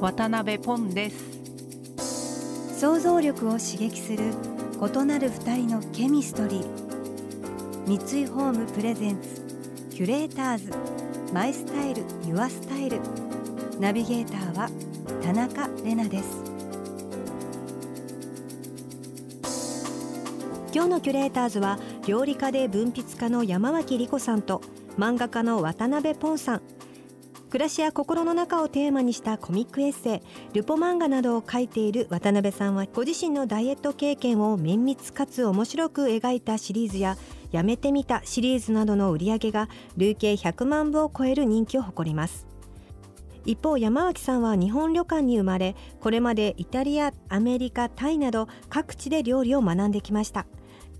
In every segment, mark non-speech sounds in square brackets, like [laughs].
渡辺ポンです。想像力を刺激する異なる二人のケミストリー。三井ホームプレゼンツキュレーターズ。マイスタイルユアスタイル。ナビゲーターは田中れなです。今日のキュレーターズは料理家で文筆家の山脇理子さんと漫画家の渡辺ポンさん。暮らしや心の中をテーマにしたコミックエッセイルポ漫画などを書いている渡辺さんはご自身のダイエット経験を綿密かつ面白く描いたシリーズややめてみたシリーズなどの売り上げが累計100万部を超える人気を誇ります。一方山脇さんは日本旅館に生まれこれまでイタリアアメリカタイなど各地で料理を学んできました。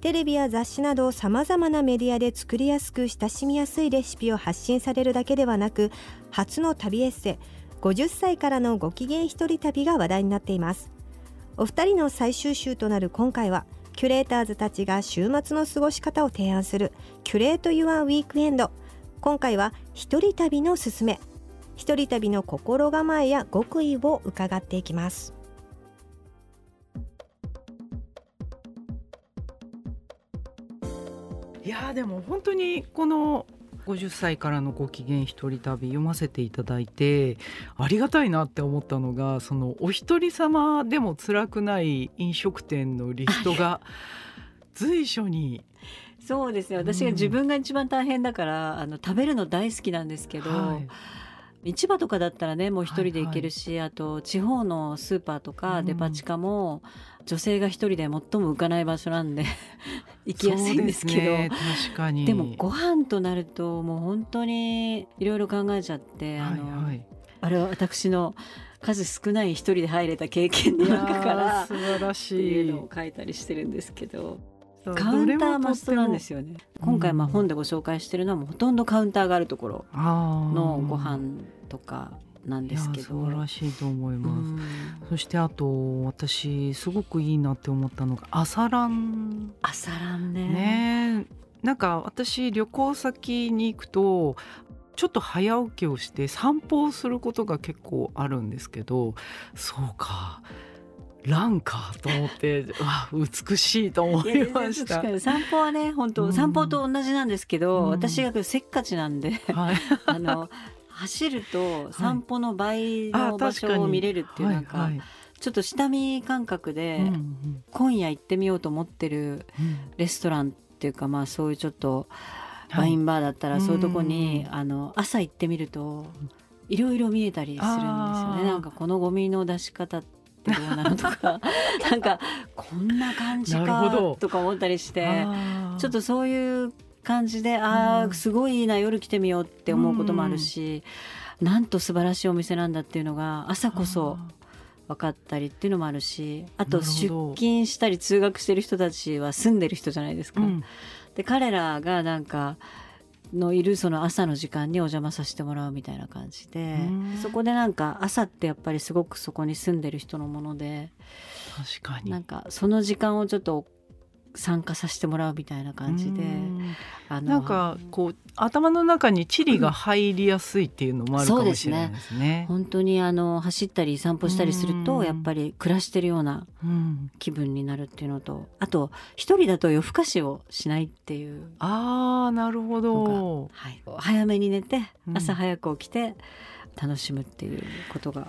テレビや雑誌などさまざまなメディアで作りやすく親しみやすいレシピを発信されるだけではなく初の旅エッセ50歳からのご機嫌一人旅が話題になっています。お二人の最終週となる今回はキュレーターズたちが週末の過ごし方を提案するキュレート・ユア・ウィークエンド。今回は一人旅のすすめ。一人旅の心構えや極意を伺っていきます。やでも本当にこの50歳からのご機嫌一人旅読ませていただいてありがたいなって思ったのがそのお一人様でも辛くない飲食店のリストが随所に。そうですね私が自分が一番大変だから、あの食べるの大好きなんですけど、はい市場とかだったらねもう一人で行けるし、あと地方のスーパーとうん。かデパ地下も、女性が一人で最も浮かない場所なんで [laughs] 行きやすいんですけど。ね確かに。でもご飯となるともう本当にいろいろ考えちゃって、あのはいはい。あれは私の数少ない一人で入れた経験の中からー素晴らってしいいうのを書いたりしてるんですけどカウンターマストなんですよよね今回まあ本でご紹介してるのはもうほとんどカウンターがあるところののご飯とかなんですけど。素晴らしいと思います、うん。そしてあと私すごくいいなって思ったのが朝ラン。朝ランね。ね。なんか私旅行先に行くとちょっと早起きをして散歩をすることが結構あるんですけどそうかランかと思って [laughs] うわ美しいと思いました。確か。に。散歩はね本当、うん。散歩と同じなんですけど、うん。私がせっかちなんではい、[laughs] あの走ると散歩の倍の場所を見れるっていうなんか、はいはいちょっと下見感覚で、今夜行ってみようと思ってるうん。レストランっていうかまあそういうちょっとはい。ワインバーだったらそういうとこに、うんあの朝行ってみるといろいろ見えたりするんですよね。なんかこのゴミの出し方ってどうなのとか [laughs] なんかこんな感じかとか思ったりしてちょっとそういう感じであうん。あすごいいいな夜来てみようって思うこともあるし、なんと素晴らしいお店なんだっていうのが朝こそ分かったりっていうのもあるしあと出ど勤したり通学してる人たちは住んでる人じゃないですか。うん。で彼らがなんかのいるその朝の時間にお邪魔させてもらうみたいな感じでうん。そこでなんか朝ってやっぱりすごくそこに住んでる人のもので確かに。なんかその時間をちょっと参加させてもらうみたいな感じでうん。あのなんかこう頭の中にチリが入りやすいっていうのもあるかもしれないですね。本当にあの走ったり散歩したりするうん。とやっぱり暮らしてるようなうん。気分になるっていうのとあと一人だと夜更かしをしないっていうああなるほど。はい、早めに寝てうん。朝早く起きて楽しむっていうことが、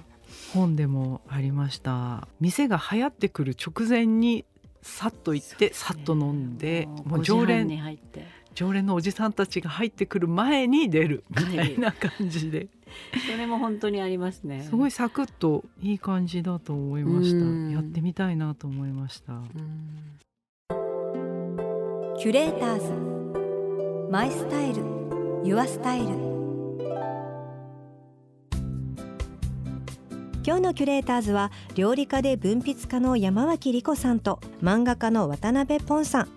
本でもありました。店が流行ってくる直前にさっと行ってさっと飲んでもう5時常連入って。常連のおじさんたちが入ってくる前に出るみたいな感じで。[laughs] それも本当にありますね。すごいサクッといい感じだと思いました。うん。やってみたいなと思いました。うん。キュレーターズ。マイスタイル。Your スタイル今日のキュレーターズは料理家で文筆家の山脇理子さんと漫画家の渡辺ポンさん。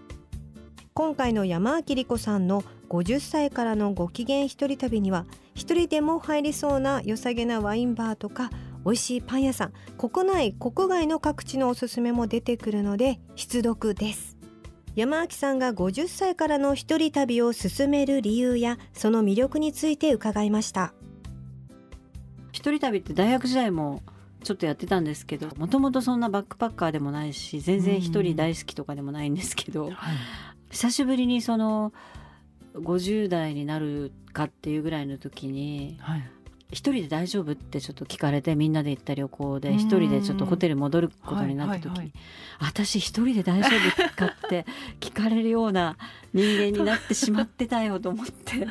今回の山脇理子さんの50歳からのご機嫌一人旅には一人でも入りそうな良さげなワインバーとか美味しいパン屋さん国内国外の各地のおすすめも出てくるので必読です。山脇さんが50歳からの一人旅を進める理由やその魅力について伺いました。一人旅って大学時代もちょっとやってたんですけどもともとそんなバックパッカーでもないし全然一人大好きとかでもないんですけど、はい。久しぶりにその50代になるかっていうぐらいの時にはい。一人で大丈夫ってちょっと聞かれてみんなで行った旅行でうん。一人でちょっとホテル戻ることになった時に、はいはいはい。私一人で大丈夫かって [laughs] 聞かれるような人間になってしまってたよと思って。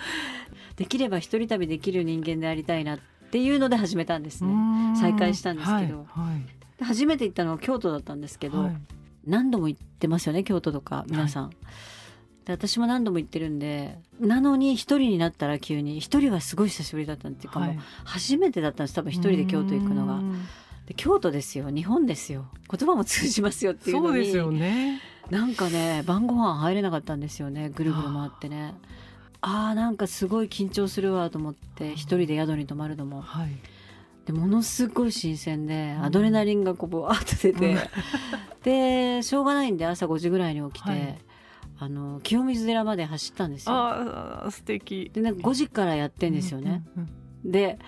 できれば一人旅できる人間でありたいなっていうので始めたんですね。再開したんですけど。はいで初めて行ったのは京都だったんですけど、はい。何度も行ってますよね京都とか皆さん。で私も何度も行ってるんでなのに一人になったら急に一人はすごい久しぶりだったっていうか、もうはい初めてだったんです。多分一人で京都行くのが。で京都ですよ。日本ですよ。言葉も通じますよっていうのに。そうですよね。なんかね晩ご飯入れなかったんですよね。ぐるぐる回ってね。あーなんかすごい緊張するわと思って一人で宿に泊まるのも。はい。でものすごい新鮮でうん。アドレナリンがこうブワーッと出て、[laughs] でしょうがないんで朝5時ぐらいに起きて、はい。あの清水寺まで走ったんですよ。ああ素敵。でなんか5時からやってんですよね。うんうんうん。で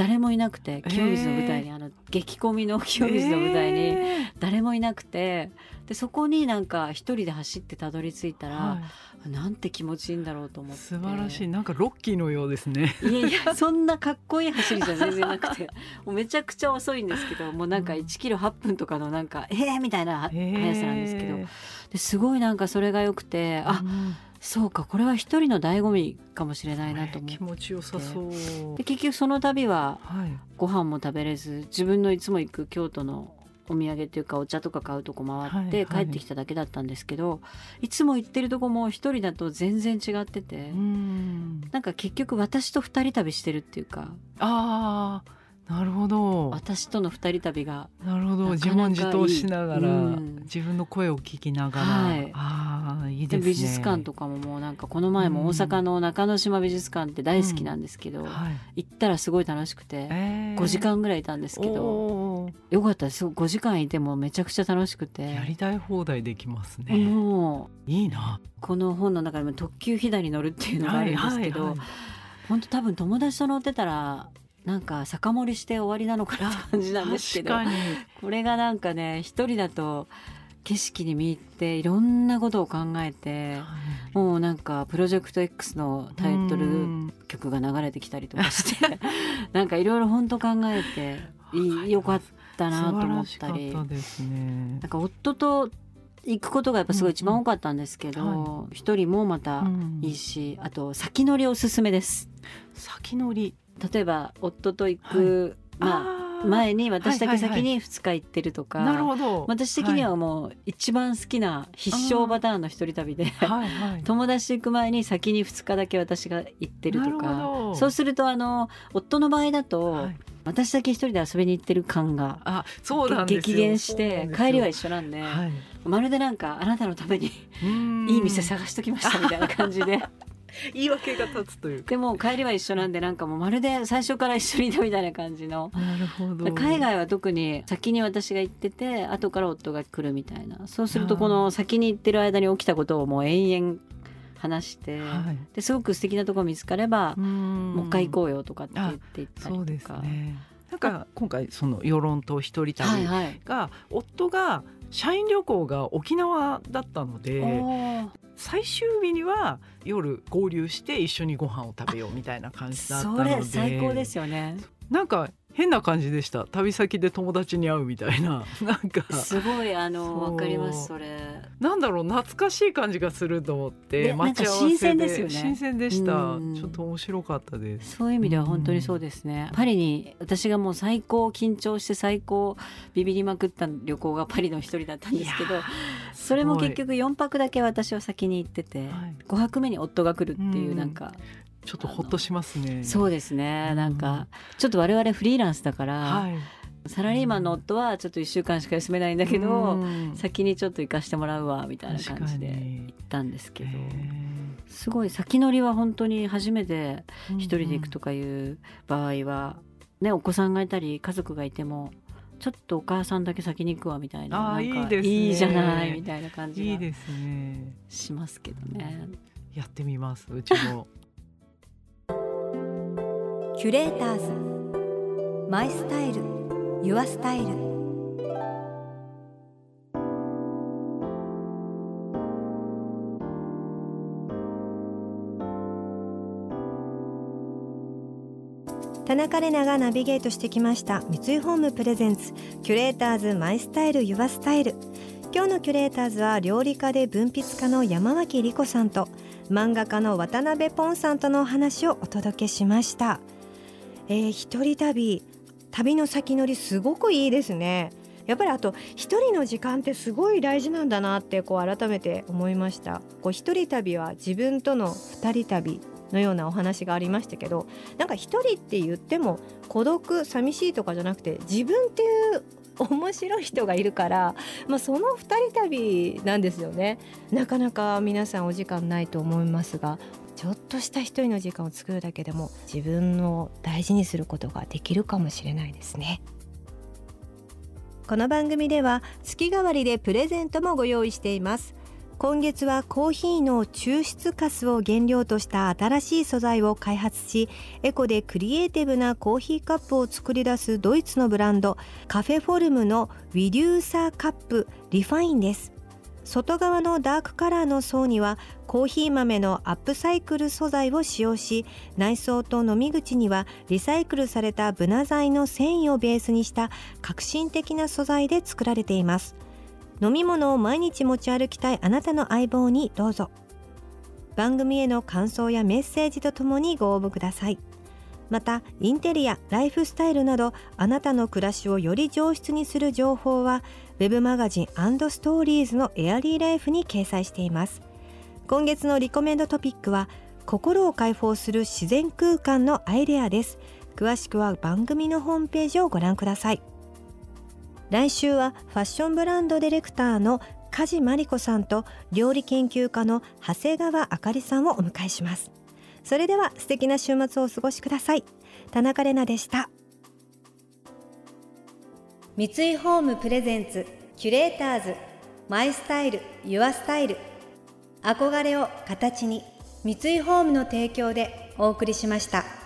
誰もいなくて清水の舞台に、あの激込みの清水の舞台にえ誰もいなくて。でそこになんか一人で走ってたどり着いたら、ーはなんて気持ちいいんだろうと思って。い素晴らしい。なんかロッキーのようですね。いやいや [laughs] そんなかっこいい走りじゃ全然なくてもうめちゃくちゃ遅いんですけどもうなんか1キロ8分とかのなんかえーみたいなは速さなんですけど。へですごいなんかそれが良くてーあうんそうかこれは一人の醍醐味かもしれないなと思って。気持ちよさそう。で結局その旅ははい。ご飯も食べれず自分のいつも行く京都のお土産っていうかお茶とか買うとこ回ってはいはい。帰ってきただけだったんですけど、いつも行ってるとこも一人だと全然違ってて、うん。なんか結局私と二人旅してるっていうかああなるほど。私との二人旅がなるほど。自問自答しながら、うん。自分の声を聞きながら、はい。ああいいですね。で美術館とかももうなんかこの前も大阪の中之島美術館って大好きなんですけど、はい。行ったらすごい楽しくてえー。5時間ぐらいいたんですけど、よかったです。5時間いてもめちゃくちゃ楽しくて。やりたい放題できますね、もういいな。この本の中でも特急飛騨に乗るっていうのがあるんですけど、はいはいはい。本当多分友達と乗ってたらなんか酒盛りして終わりなのかな感じなんですけど。これがなんかね一人だと景色に見入っていろんなことを考えてもうなんか「プロジェクト X」のタイトうルん。曲が流れてきたりとかして [laughs] なんかいろいろ本当考えていいよかったなと思ったり。ね。なんか夫と行くことがやっぱすごい一番多かったんですけどうん。一、人もまたうん。いいしあと先乗りおすすめです。先乗り例えば夫と行く、まああー。前に私だけはいはいはい。先に2日行ってるとか、なるほど。私的にはもう一番好きな必勝パターンの一人旅で、はいはい。[laughs] 友達と行く前に先に2日だけ私が行ってるとか。そうするとあの夫の場合だと、はい。私だけ一人で遊びに行ってる感があそう激減して帰りは一緒緒なんで、はい。まるでなんかあなたのためにいいい店探しときましたみたいな感じで [laughs] 言い訳が立つというか。でも帰りは一緒なんでなんかもうまるで最初から一緒にいたみたいな感じの。なるほど。海外は特に先に私が行ってて後から夫が来るみたいな。そうするとこの先に行ってる間に起きたことをもう延々話して、はい。ですごく素敵なとこ見つかれば、ももう一回行こうよとかって言って行ったりとか。そうですね。なんか今回その与論と一人旅はいはい。が夫が社員旅行が沖縄だったので最終日には夜合流して一緒にご飯を食べようみたいな感じだったのそでれ最高ですよね。なんか変な感じでした。旅先で友達に会うみたいな。[laughs] なんか。すごいあのわかりますそれ。なんだろう懐かしい感じがすると思ってで待ち合わせなんか新鮮ですよね。新鮮でした。うん。ちょっと面白かったです。そういう意味では本当にそうですね、パリに私がもう最高緊張して最高ビビりまくった旅行がパリの一人だったんですけどそれも結す局4泊だけ私は先に行ってて、はい。5泊目に夫が来るっていううん。なんか、ちょっとほっとしますね。そうですね。うん。なんかちょっと我々フリーランスだから、はい。サラリーマンの夫はちょっと1週間しか休めないんだけど、うん。先にちょっと行かしてもらうわみたいな感じで行ったんですけどへすごい先乗りは本当に初めてー一人で行くとかいう場合は、ね、お子さんがいたり家族がいてもちょっとお母さんだけ先に行くわみたいななんかいいじゃないみたいな感じがいいですね。しますけどね。やってみますうちもキュレーターズ。マイスタイル。ユアスタイル。田中れながナビゲートしてきました。三井ホームプレゼンツ。キュレーターズマイスタイルユアスタイル。今日のキュレーターズは料理家で文筆家の山脇理子さんと漫画家の渡辺ポンさんとのお話をお届けしました、えー、一人旅。旅の先乗りすごくいいですね。やっぱりあと一人の時間ってすごい大事なんだなってこう改めて思いました。こう一人旅は自分との二人旅のようなお話がありましたけどなんか一人って言っても孤独寂しいとかじゃなくて自分っていう [laughs] 面白い人がいるから、まあ、その2人旅なんですよね。なかなか皆さんお時間ないと思いますがちょっとした一人の時間を作るだけでも自分を大事にすることができるかもしれないですね。この番組では月替わりでプレゼントもご用意しています。今月はコーヒーの抽出カスを原料とした新しい素材を開発しエコでクリエイティブなコーヒーカップを作り出すドイツのブランドカフェフォルムのウィデューサーカップリファインです。外側のダークカラーの層にはコーヒー豆のアップサイクル素材を使用し内装と飲み口にはリサイクルされたブナ材の繊維をベースにした革新的な素材で作られています。飲み物を毎日持ち歩きたいあなたの相棒にどうぞ。番組への感想やメッセージとともにご応募ください。またインテリアライフスタイルなどあなたの暮らしをより上質にする情報はウェブマガジンストーリーズのエアリーライフに掲載しています。今月のリコメンドトピックは心を解放する自然空間のアイデアです。詳しくは番組のホームページをご覧ください。来週はファッションブランドディレクターの梶真理子さんと料理研究家の長谷川あかりさんをお迎えします。それでは素敵な週末をお過ごしください。田中れなでした。三井ホームプレゼンツキュレーターズマイスタイルユアスタイル。憧れを形に三井ホームの提供でお送りしました。